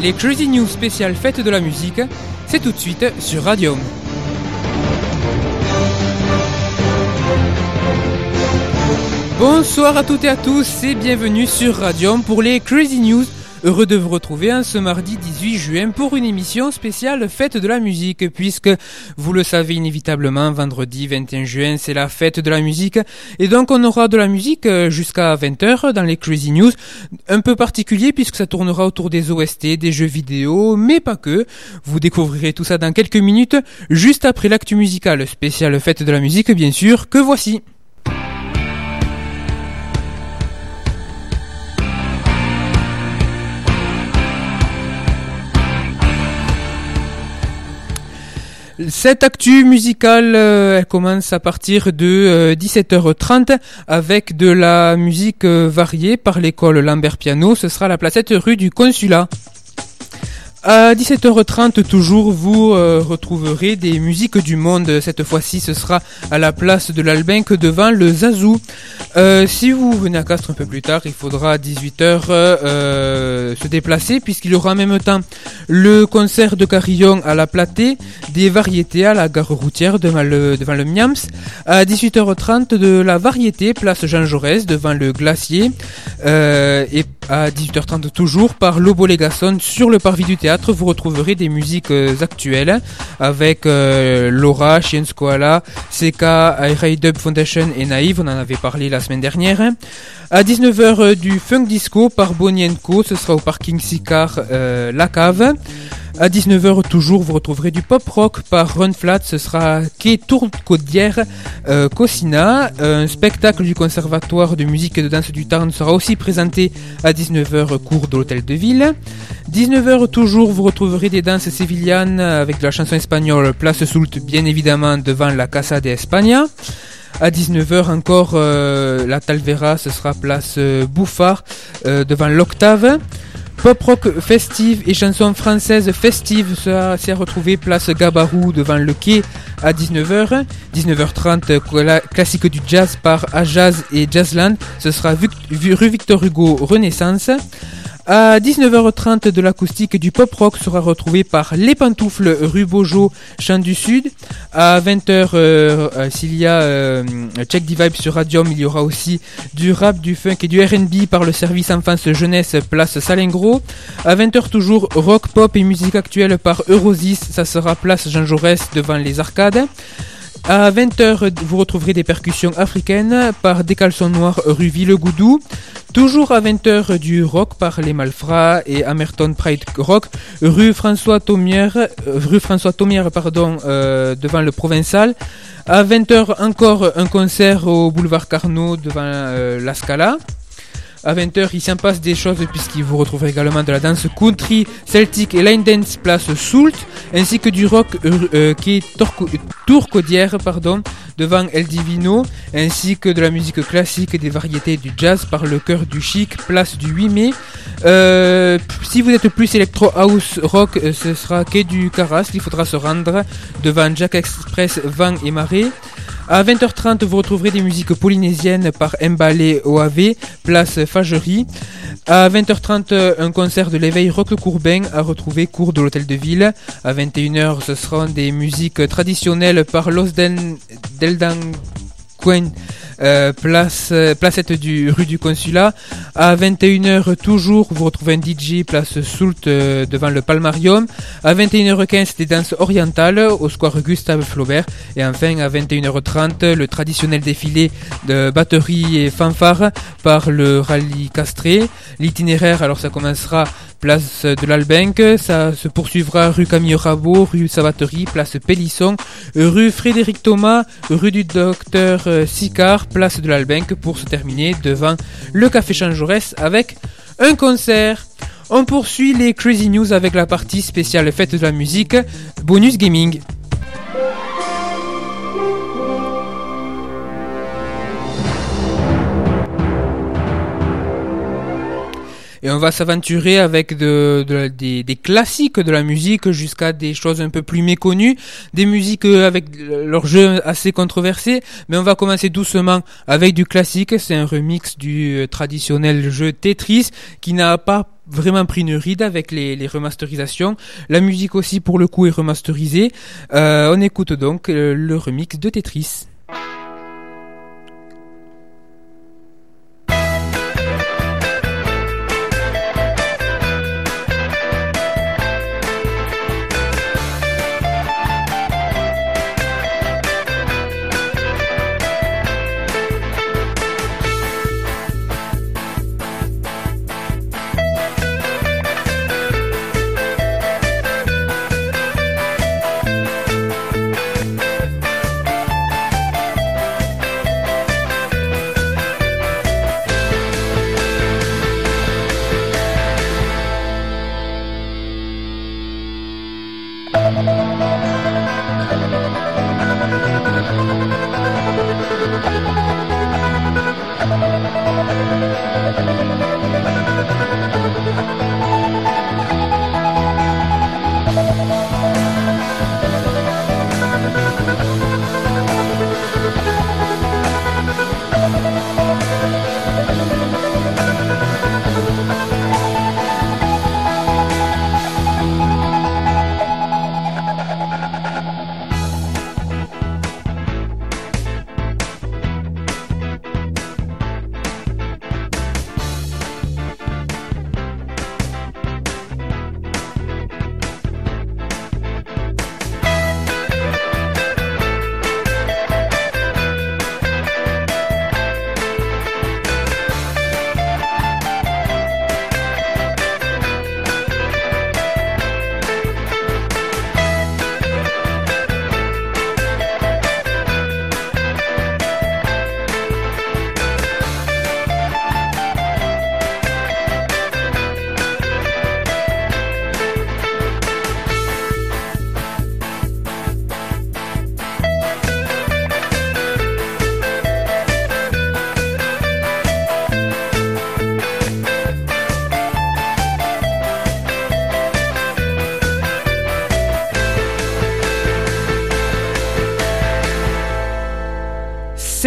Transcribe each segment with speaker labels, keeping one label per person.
Speaker 1: Les Crazy News spéciales fêtes de la musique, c'est tout de suite sur Radium. Bonsoir à toutes et à tous et bienvenue sur Radium pour les Crazy News Heureux de vous retrouver hein, ce mardi 18 juin pour une émission spéciale fête de la musique puisque vous le savez inévitablement vendredi 21 juin c'est la fête de la musique et donc on aura de la musique euh, jusqu'à 20h dans les Crazy News un peu particulier puisque ça tournera autour des OST, des jeux vidéo mais pas que. Vous découvrirez tout ça dans quelques minutes juste après l'actu musical spécial fête de la musique bien sûr que voici. Cette actu musicale, euh, commence à partir de 17h30 euh, avec de la musique euh, variée par l'école Lambert Piano. Ce sera la placette rue du Consulat. À 17h30 toujours, vous retrouverez des musiques du monde. Cette fois-ci, ce sera à la place de l'Albinque devant le Zazou. Euh, si vous venez à Castres un peu plus tard, il faudra à 18h euh, se déplacer puisqu'il y aura en même temps le concert de Carillon à la Platée, des variétés à la gare routière devant le, devant le Miams. À 18h30 de la variété, place Jean Jaurès devant le Glacier. et à 18h30 toujours par Lobo Legasson sur le parvis du théâtre vous retrouverez des musiques euh, actuelles avec euh, Laura, Chien Koala, CK, Dub Foundation et Naïve, on en avait parlé la semaine dernière. À 19h euh, du Funk Disco par Bonnie Co, ce sera au parking Sicar La Cave. À 19h toujours, vous retrouverez du pop rock par Run Flat. Ce sera Quai Tour Codière euh, Cosina. Un spectacle du Conservatoire de musique et de danse du Tarn sera aussi présenté à 19h cours de l'Hôtel de Ville. 19h toujours, vous retrouverez des danses sévillanes avec de la chanson espagnole Place Soult, bien évidemment devant la Casa de España. À 19h encore, euh, la Talvera, ce sera place euh, Bouffard devant l'Octave. Pop rock festive et chansons françaises festives sera à retrouver place Gabarou devant le quai à 19h. 19h30, classique du jazz par Ajaz et Jazzland. Ce sera rue Victor Hugo Renaissance. À 19h30 de l'acoustique du pop rock sera retrouvé par Les Pantoufles rue Beaujot, Champ du Sud. À 20h, euh, euh, s'il y a euh, Check the Vibe sur Radium, il y aura aussi du rap, du funk et du R&B par le service enfance jeunesse place Salingro. À 20h toujours rock, pop et musique actuelle par Eurosis, ça sera place Jean Jaurès devant les arcades. À 20h, vous retrouverez des percussions africaines par Des Caleçons Noirs rue Villegoudou. Toujours à 20h du rock par les Malfrats et Amerton Pride Rock, rue François Thomière, euh, rue François Thomière pardon, euh, devant le Provençal. À 20h encore un concert au boulevard Carnot devant euh, la Scala. À 20h, il s'en passe des choses puisqu'il vous retrouverez également de la danse country, celtic et line dance place Soult, ainsi que du rock qui est Tourcodière, pardon, devant El Divino, ainsi que de la musique classique et des variétés du jazz par le cœur du chic, place du 8 mai. Euh, si vous êtes plus électro house rock, euh, ce sera quai du Caras, il faudra se rendre devant Jack Express, Vent et Marais. À 20h30, vous retrouverez des musiques polynésiennes par Mbalé OAV, place Fagerie. À 20h30, un concert de l'éveil Rock Courbin à retrouver cours de l'hôtel de ville. À 21h, ce seront des musiques traditionnelles par Los Del, euh, place, euh, placette du rue du Consulat. À 21h toujours, vous retrouvez un DJ place Soult euh, devant le Palmarium. À 21h15, des danses orientales au square Gustave Flaubert. Et enfin, à 21h30, le traditionnel défilé de batterie et fanfare par le rallye Castré. L'itinéraire, alors ça commencera place de l'Albenque, ça se poursuivra rue Camille Rabot, rue Savaterie, place Pélisson, rue Frédéric Thomas, rue du Docteur Sicard, place de l'Albenque pour se terminer devant le Café Jean Jaurès avec un concert. On poursuit les Crazy News avec la partie spéciale fête de la musique, bonus gaming. Et on va s'aventurer avec de, de- des, classiques de la musique jusqu'à des choses un peu plus méconnues, des musiques euh, avec leurs jeux assez controversés, mais on va commencer doucement avec du classique, c'est un remix du euh, traditionnel jeu Tetris qui n'a pas vraiment pris une ride avec les, les remasterisations. La musique aussi pour le coup est remasterisée. Euh, on écoute donc le remix de Tetris.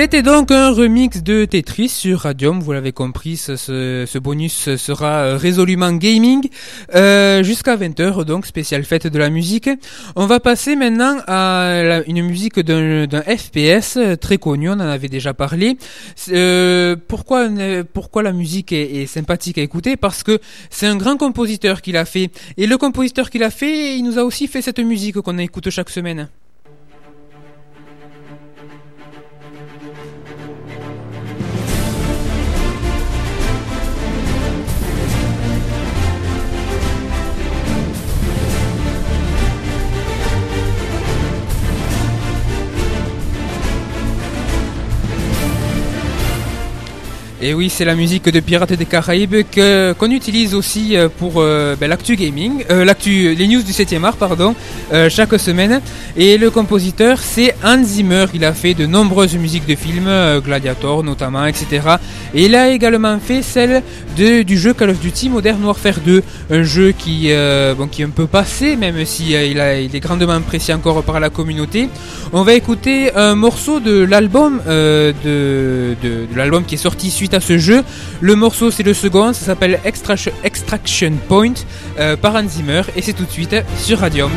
Speaker 1: C'était donc un remix de Tetris sur Radium, vous l'avez compris, ce, bonus sera euh, résolument gaming euh, jusqu'à 20h, donc spéciale fête de la musique. On va passer maintenant à une musique d'un FPS euh, très connu, on en avait déjà parlé. Pourquoi, pourquoi la musique est, est sympathique à écouter? Parce que c'est un grand compositeur qui l'a fait. Et le compositeur qui l'a fait, il nous a aussi fait cette musique qu'on écoute chaque semaine. Et oui, c'est la musique de Pirates des Caraïbes qu'on utilise aussi euh, pour euh, ben, l'actu gaming, euh, l'actu, les news du 7e art, pardon, chaque semaine. Et le compositeur, c'est Hans Zimmer. Il a fait de nombreuses musiques de films, Gladiator notamment, etc. Et il a également fait celle du jeu Call of Duty Modern Warfare 2, un jeu qui, bon, est un peu passé, même si il, a, il est grandement apprécié encore par la communauté. On va écouter un morceau de l'album de l'album qui est sorti suite à ce jeu. Le morceau c'est le second, ça s'appelle Extraction, Point euh, par Hans Zimmer et c'est tout de suite sur Radium.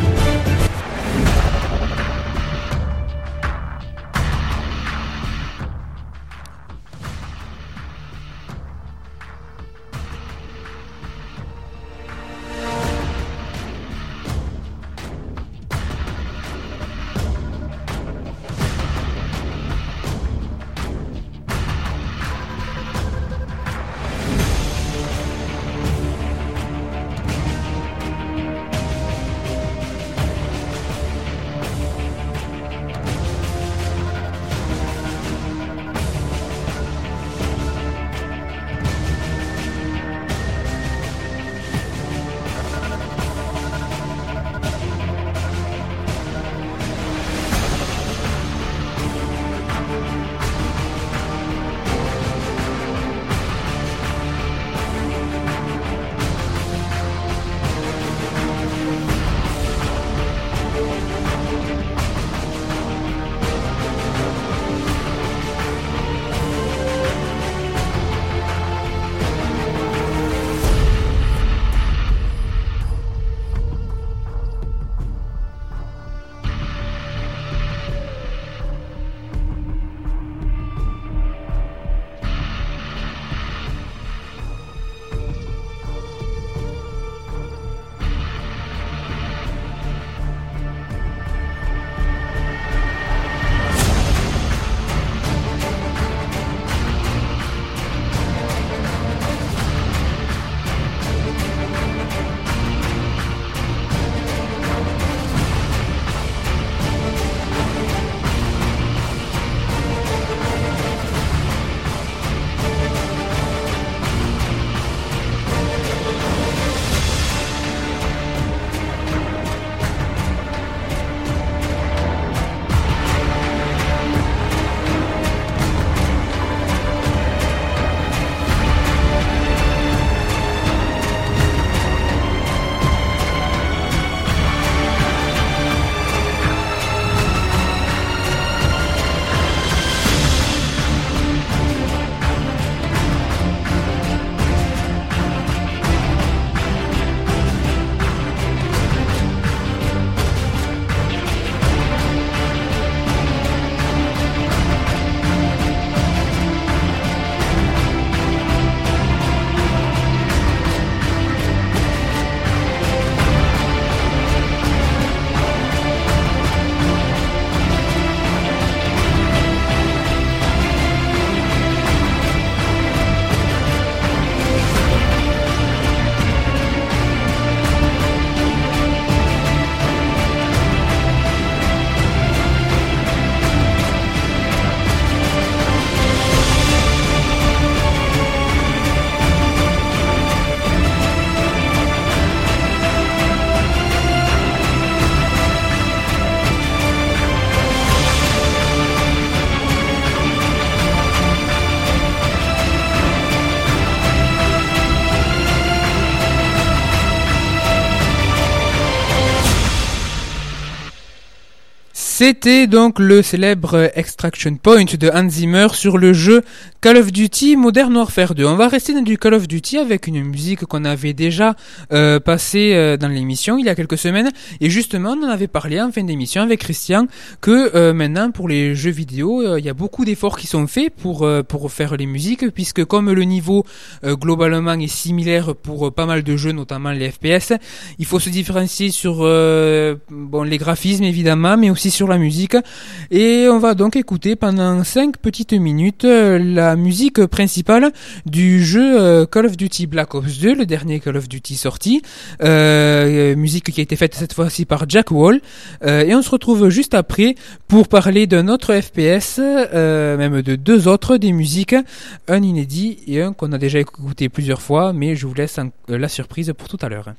Speaker 1: C'était donc le célèbre Extraction Point de Hans Zimmer sur le jeu Call of Duty Modern Warfare 2. On va rester dans du Call of Duty avec une musique qu'on avait déjà euh, passée euh, dans l'émission il y a quelques semaines. Et justement, on en avait parlé en fin d'émission avec Christian que euh, maintenant pour les jeux vidéo, il y a beaucoup d'efforts qui sont faits pour, pour faire les musiques puisque comme le niveau globalement est similaire pour pas mal de jeux, notamment les FPS, il faut se différencier sur bon, les graphismes évidemment, mais aussi sur la musique. Et on va donc écouter pendant 5 petites minutes la musique principale du jeu euh, Call of Duty Black Ops 2, le dernier Call of Duty sorti. Euh, musique qui a été faite cette fois-ci par Jack Wall. Euh, et on se retrouve juste après pour parler d'un autre FPS, même de deux autres, des musiques, un inédit et un qu'on a déjà écouté plusieurs fois, mais je vous laisse la surprise pour tout à l'heure.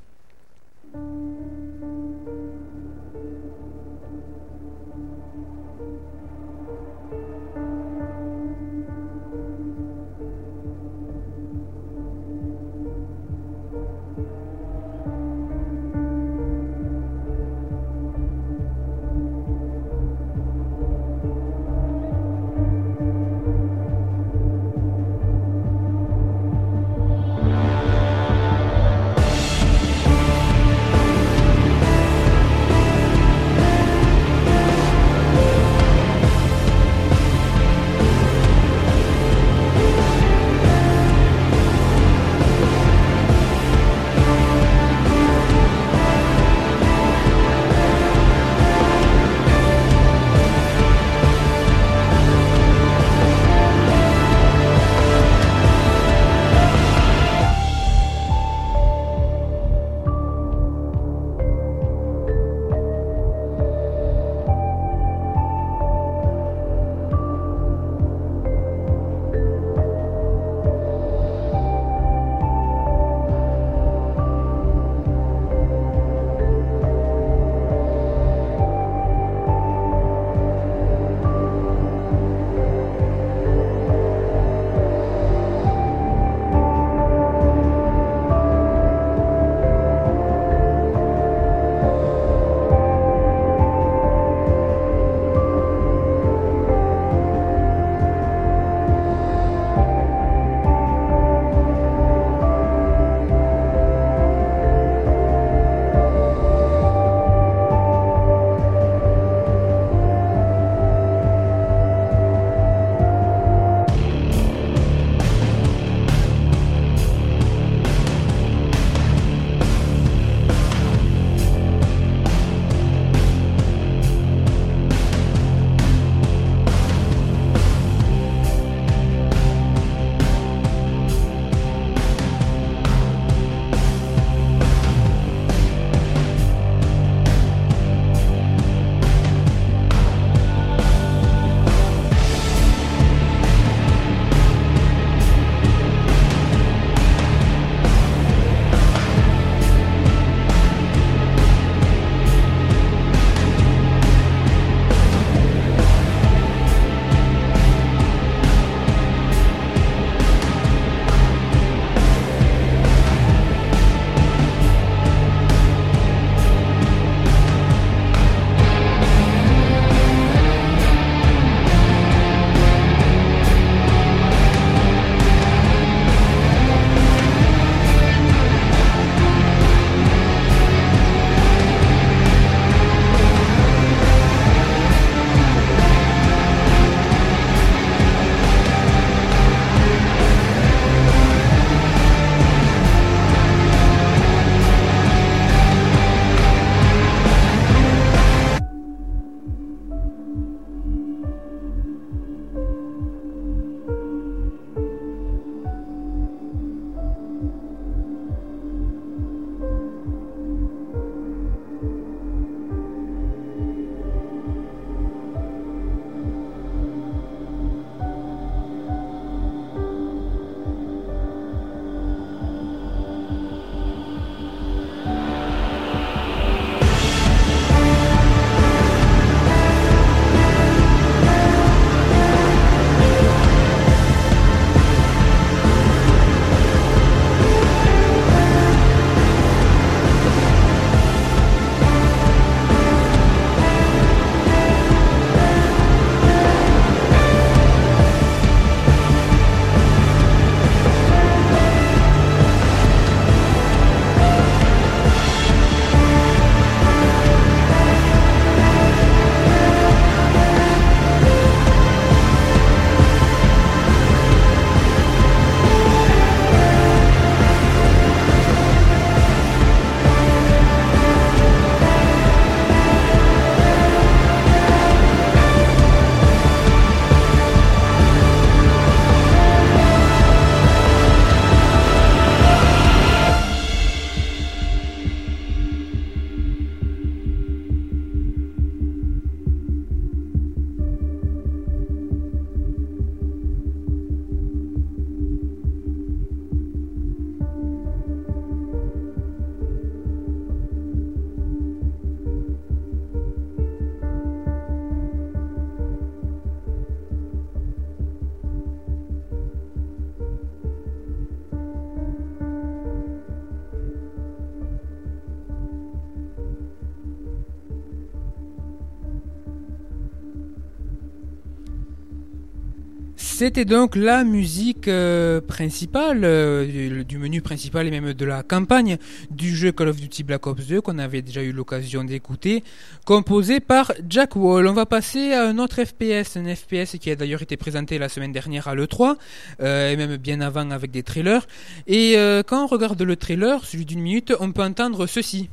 Speaker 1: C'était donc la musique euh, principale euh, du, menu principal et même de la campagne du jeu Call of Duty Black Ops 2 qu'on avait déjà eu l'occasion d'écouter, composé par Jack Wall. On va passer à un autre FPS, un FPS qui a d'ailleurs été présenté la semaine dernière à l'E3 euh, et même bien avant avec des trailers. Et quand on regarde le trailer, celui d'une minute, on peut entendre ceci.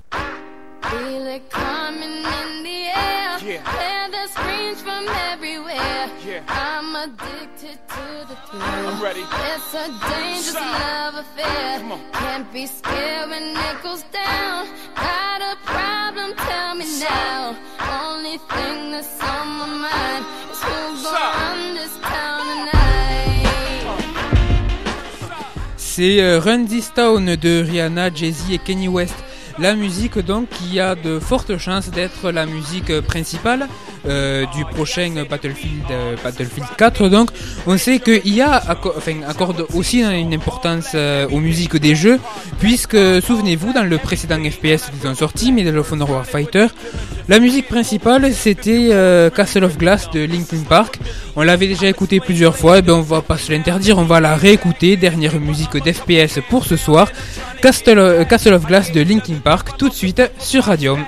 Speaker 1: Ready? It's a dangerous love affair. Can't be scared when it goes down. Got a problem? Tell me now. Only thing that's on my mind is who's gonna run this town tonight. C'est euh, Run This Town de Rihanna, Jay-Z et Kenny West. La musique donc qui a de fortes chances d'être la musique principale euh, du prochain Battlefield euh, Battlefield 4 donc on sait qu'il y a enfin, accorde aussi une importance euh, aux musiques des jeux puisque souvenez-vous dans le précédent FPS qu'ils ont sorti Medal of Honor Warfighter la musique principale c'était Castle of Glass de Linkin Park. On l'avait déjà écouté plusieurs fois et ben on va pas se l'interdire on va la réécouter dernière musique d'FPS pour ce soir. Castle, Castle of Glass de Linkin Park tout de suite sur Radium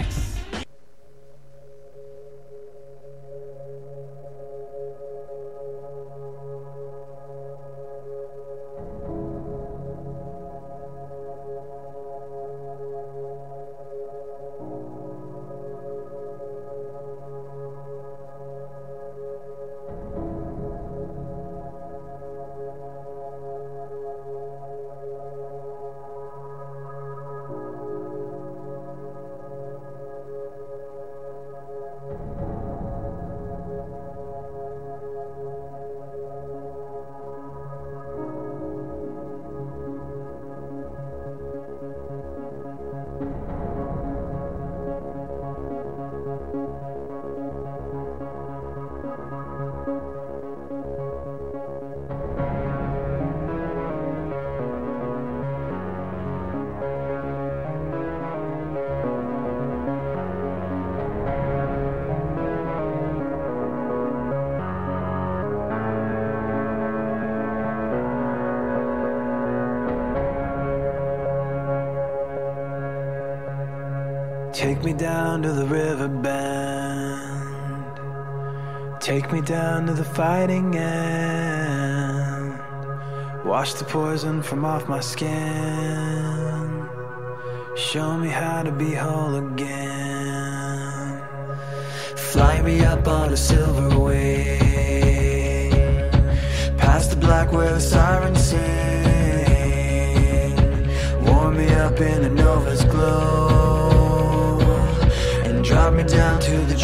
Speaker 2: Take me down to the river bend. Take me down to the fighting end. Wash the poison from off my skin. Show me how to be whole again. Fly me up on a silver wing. Past the black where the sirens sing. Warm me up in a nova's glow down to the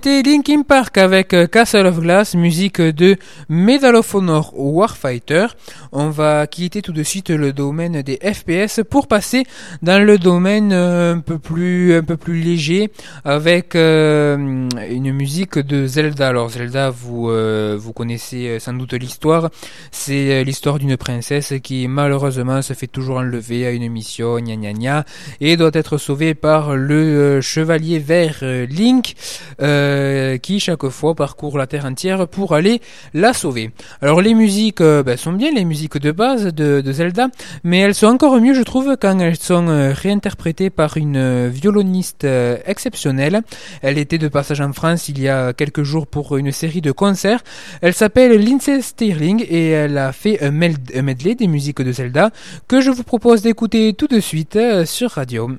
Speaker 1: C'était Linkin Park avec euh, Castle of Glass, musique de Medal of Honor Warfighter. On va quitter tout de suite le domaine des FPS pour passer dans le domaine euh, un peu plus un peu plus léger avec euh, une musique de Zelda. Alors Zelda, vous vous connaissez sans doute l'histoire. C'est l'histoire d'une princesse qui malheureusement se fait toujours enlever à une mission, gna gna gna, et doit être sauvée par le chevalier vert Link. Qui chaque fois parcourt la terre entière pour aller la sauver. Alors les musiques euh, ben, sont bien les musiques de base de, Zelda, mais elles sont encore mieux je trouve quand elles sont euh, réinterprétées par une violoniste exceptionnelle. Elle était de passage en France il y a quelques jours pour une série de concerts. Elle s'appelle Lindsay Stirling et elle a fait un medley des musiques de Zelda que je vous propose d'écouter tout de suite sur Radio.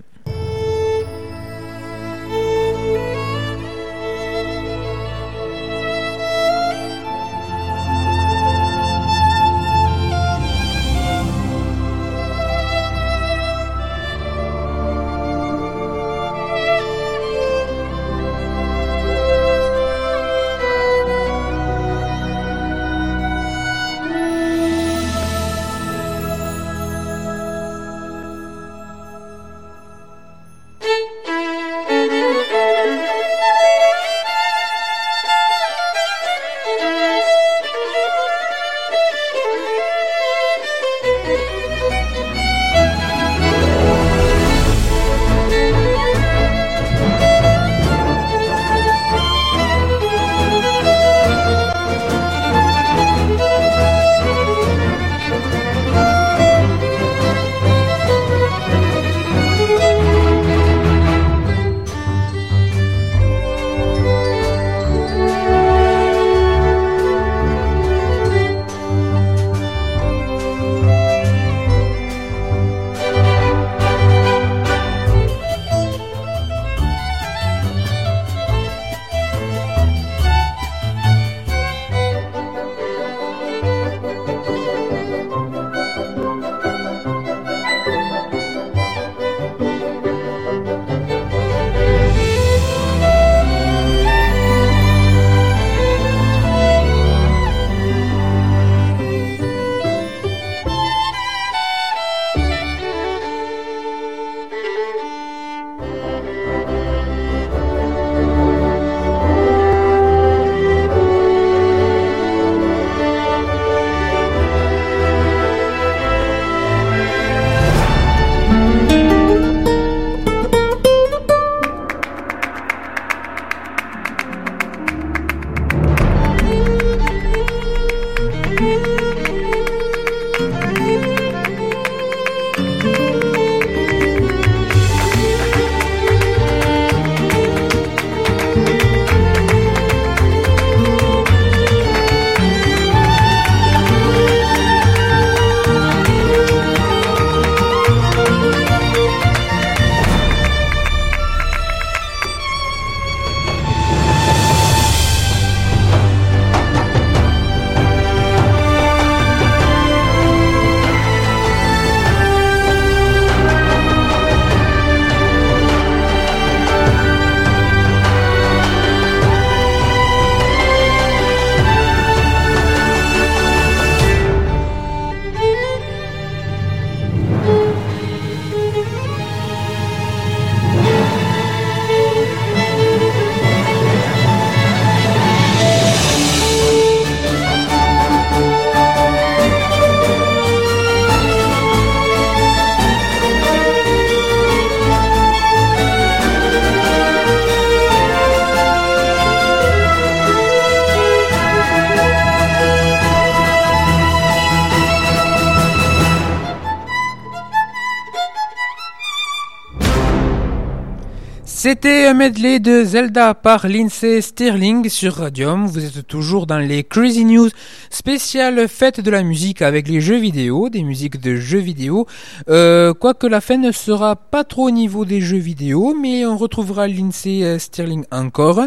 Speaker 1: C'était un medley de Zelda par Lindsay Stirling sur Radium. Vous êtes toujours dans les Crazy News spéciales fête de la musique avec les jeux vidéo, des musiques de jeux vidéo. Euh, quoique la fin ne sera pas trop au niveau des jeux vidéo, mais on retrouvera Lindsay Stirling encore.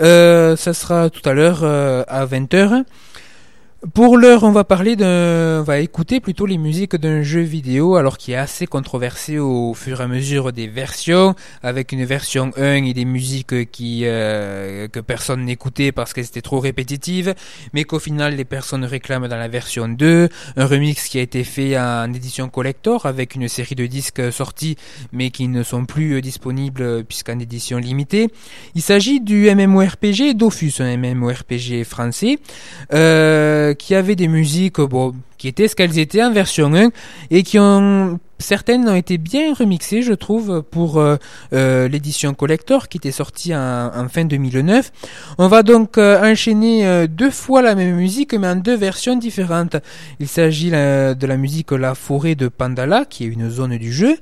Speaker 1: Euh, ça sera tout à l'heure euh, à 20h. Pour l'heure, on va parler d'un, va écouter plutôt les musiques d'un jeu vidéo, alors qui est assez controversé au fur et à mesure des versions, avec une version 1 et des musiques qui euh, que personne n'écoutait parce qu'elles étaient trop répétitives, mais qu'au final les personnes réclament dans la version 2, un remix qui a été fait en édition collector avec une série de disques sortis, mais qui ne sont plus disponibles puisqu'en édition limitée. Il s'agit du MMORPG Dofus, un MMORPG français. Euh, qui avaient des musiques bon, qui étaient ce qu'elles étaient en version 1 et qui ont certaines ont été bien remixées, je trouve, pour euh, euh, l'édition collector qui était sortie en, fin 2009. On va donc euh, enchaîner deux fois la même musique, mais en deux versions différentes. Il s'agit de la musique La Forêt de Pandala, qui est une zone du jeu,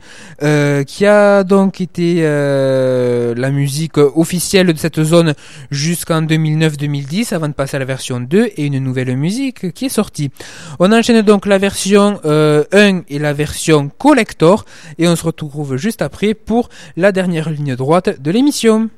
Speaker 1: qui a donc été la musique officielle de cette zone jusqu'en 2009-2010, avant de passer à la version 2 et une nouvelle musique qui est sortie. On enchaîne donc la version 1 et la version collector et on se retrouve juste après pour la dernière ligne droite de l'émission.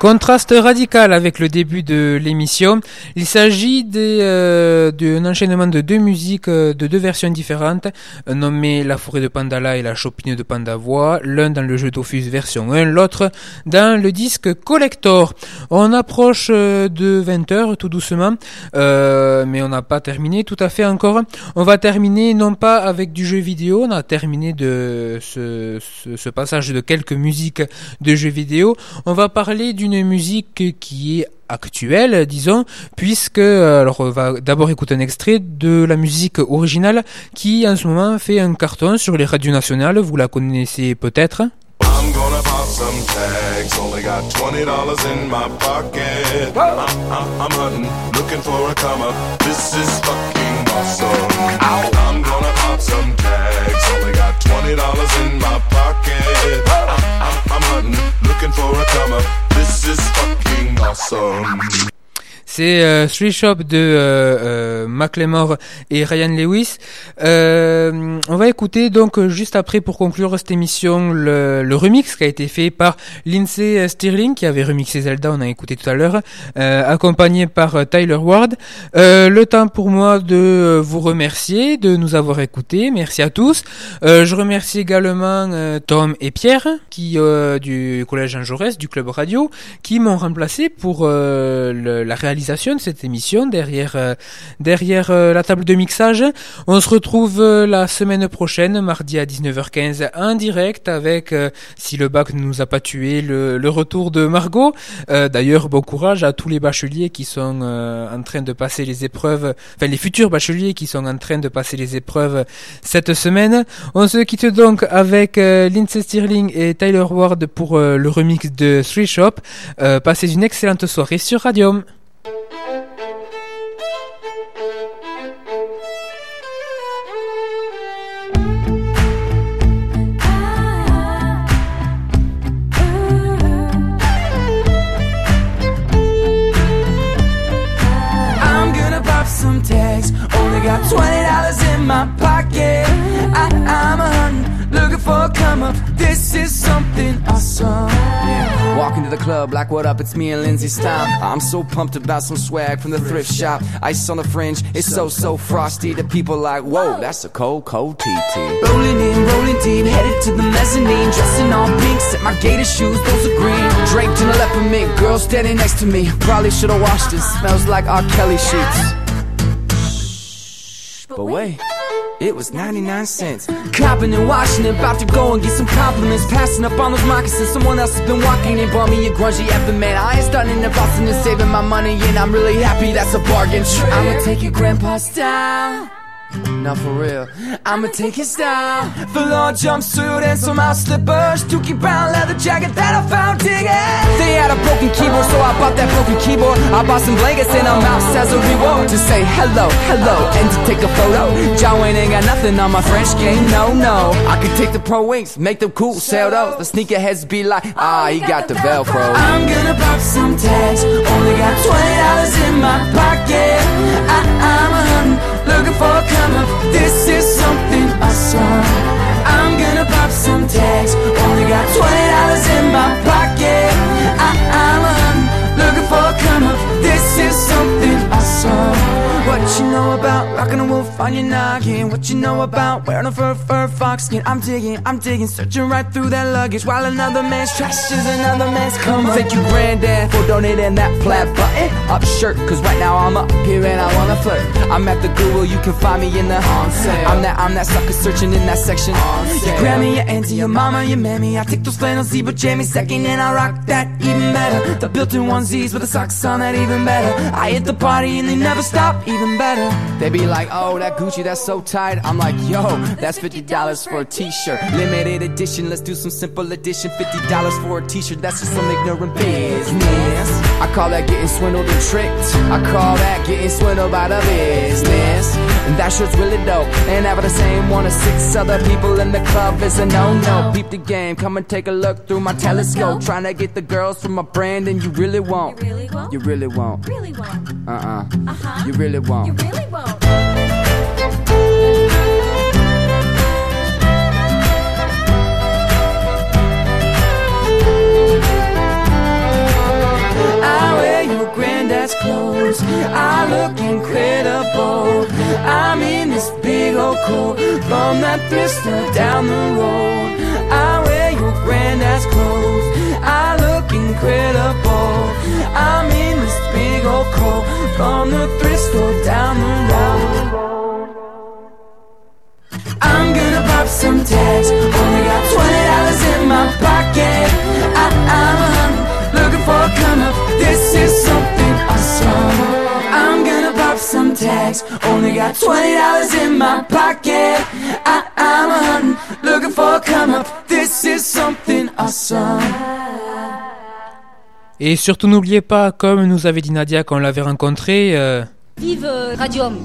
Speaker 1: Contraste radical avec le début de l'émission. Il s'agit euh, d'un enchaînement de deux musiques euh, de deux versions différentes, euh, nommées La forêt de Pandala et La chopine de Pandavoie, l'un dans le jeu Dofus version 1, l'autre dans le disque Collector. On approche de 20h tout doucement, mais on n'a pas terminé tout à fait encore. On va terminer non pas avec du jeu vidéo, on a terminé de ce, ce, ce passage de quelques musiques de jeux vidéo. On va parler d'une une musique qui est actuelle, disons, puisque alors on va d'abord écouter un extrait de la musique originale qui en ce moment fait un carton sur les radios nationales, vous la connaissez peut-être. I'm gonna pop some tags. Only got $20 in my pocket. I'm, I'm hunting, looking for a come up. This is fucking awesome. I'm gonna pop some tags. Only got $20 in my pocket. I'm, I'm hunting, looking for a come up. This is fucking awesome. C'est euh, Three Shop de euh, euh et Ryan Lewis. Euh, on va écouter donc juste après pour conclure cette émission le, le, remix qui a été fait par Lindsay Stirling qui avait remixé Zelda, on a écouté tout à l'heure, accompagné par Tyler Ward. le temps pour moi de vous remercier de nous avoir écoutés. Merci à tous. je remercie également Tom et Pierre qui du collège Jean Jaurès du club radio qui m'ont remplacé pour la réalisation de cette émission derrière euh, derrière euh, la table de mixage. On se retrouve euh, la semaine prochaine, mardi à 19h15 en direct avec si le bac ne nous a pas tué le, retour de Margot. D'ailleurs, bon courage à tous les bacheliers qui sont en train de passer les épreuves, enfin les futurs bacheliers qui sont en train de passer les épreuves cette semaine. On se quitte donc avec Lindsay Stirling et Tyler Ward pour le remix de Three Shop. passez une excellente soirée sur Radium.
Speaker 3: Club, like what up? It's me and Lindsay Stomp. I'm so pumped about some swag from the thrift shop. Ice on the fringe, it's so so frosty. The people like, whoa, that's a cold cold TT. Rolling in, rolling deep, headed to the mezzanine, dressing all pink. Set my gator shoes, those are green. Draped in a leopard mink, girl standing next to me. Probably should've washed this. Smells like R. Kelly sheets. But wait, it was 99 cents. Copping and washing about to go and get some compliments. Passing up on those moccasins, someone else has been walking and bought me a grungy effing man. I ain't starting in Boston and saving my money, and I'm really happy that's a bargain trip. I'ma take your grandpa's style. Not for real, I'ma take his style Full on jumpsuit and some out slippers Dookie brown leather jacket that I found digging broken keyboard So I bought that broken keyboard. I bought some blankets and a mouse as a reward To say hello, hello, and to take a photo. John Wayne ain't got nothing on my French game, no, no. I could take the pro wings, make them cool, sell those. The sneakerheads be like, ah, oh, he got the Velcro. I'm gonna pop some tags. Only got $20 in my pocket. I, I'm a hun, looking for a come up. This is something awesome. I'm gonna pop some tags. Only got 20 something What you know about rockin' a wolf on your noggin? What you know about wearing a fur fur fox skin? I'm digging, I'm digging, searching right through that luggage while another man's trash is another man's come up. Thank you, granddad, for donating that plaid button up shirt. Cause right now I'm up here and I wanna flirt. I'm at the Google, you can find me in the on sale. I'm that, I'm that sucker searching in that section. On sale. Your Grammy, your auntie, your mama, your mammy. I take those flannel zebra jammies second and I rock that even better. The built-in onesies with the socks on that even better. I hit the party and they never stop even better. They be like, oh, that Gucci, that's so tight. I'm like, yo, that's $50 for a t-shirt. Limited edition, let's do some simple addition. $50 for a t-shirt, that's just some ignorant business. I call that getting swindled and tricked. I call that getting swindled by the business. And that shirt's really dope. Ain't ever the same. One of six other people in the club is a no-no. Peep the game, come and take a look through my telescope. Trying to get the girls from my brand, and you really won't. You really won't. You really won't. Really won't. Uh-uh. Uh-huh. You really won't. You really won't. I wear your granddad's clothes. I look incredible coat from that thrift store down the road. I wear your granddad's clothes. I look incredible. I'm in this big old coat from the thrift store down the road. I'm gonna pop some tags. Only got twenty dollars in my pocket. I, I'm looking I'm gonna pop some tags. Only got twenty dollars in my pocket. I, I'm hunting, looking for a come up. This is something awesome.
Speaker 1: Et surtout n'oubliez pas, comme nous avait dit Nadia quand on l'avait rencontré, euh,
Speaker 4: Vive euh, Radium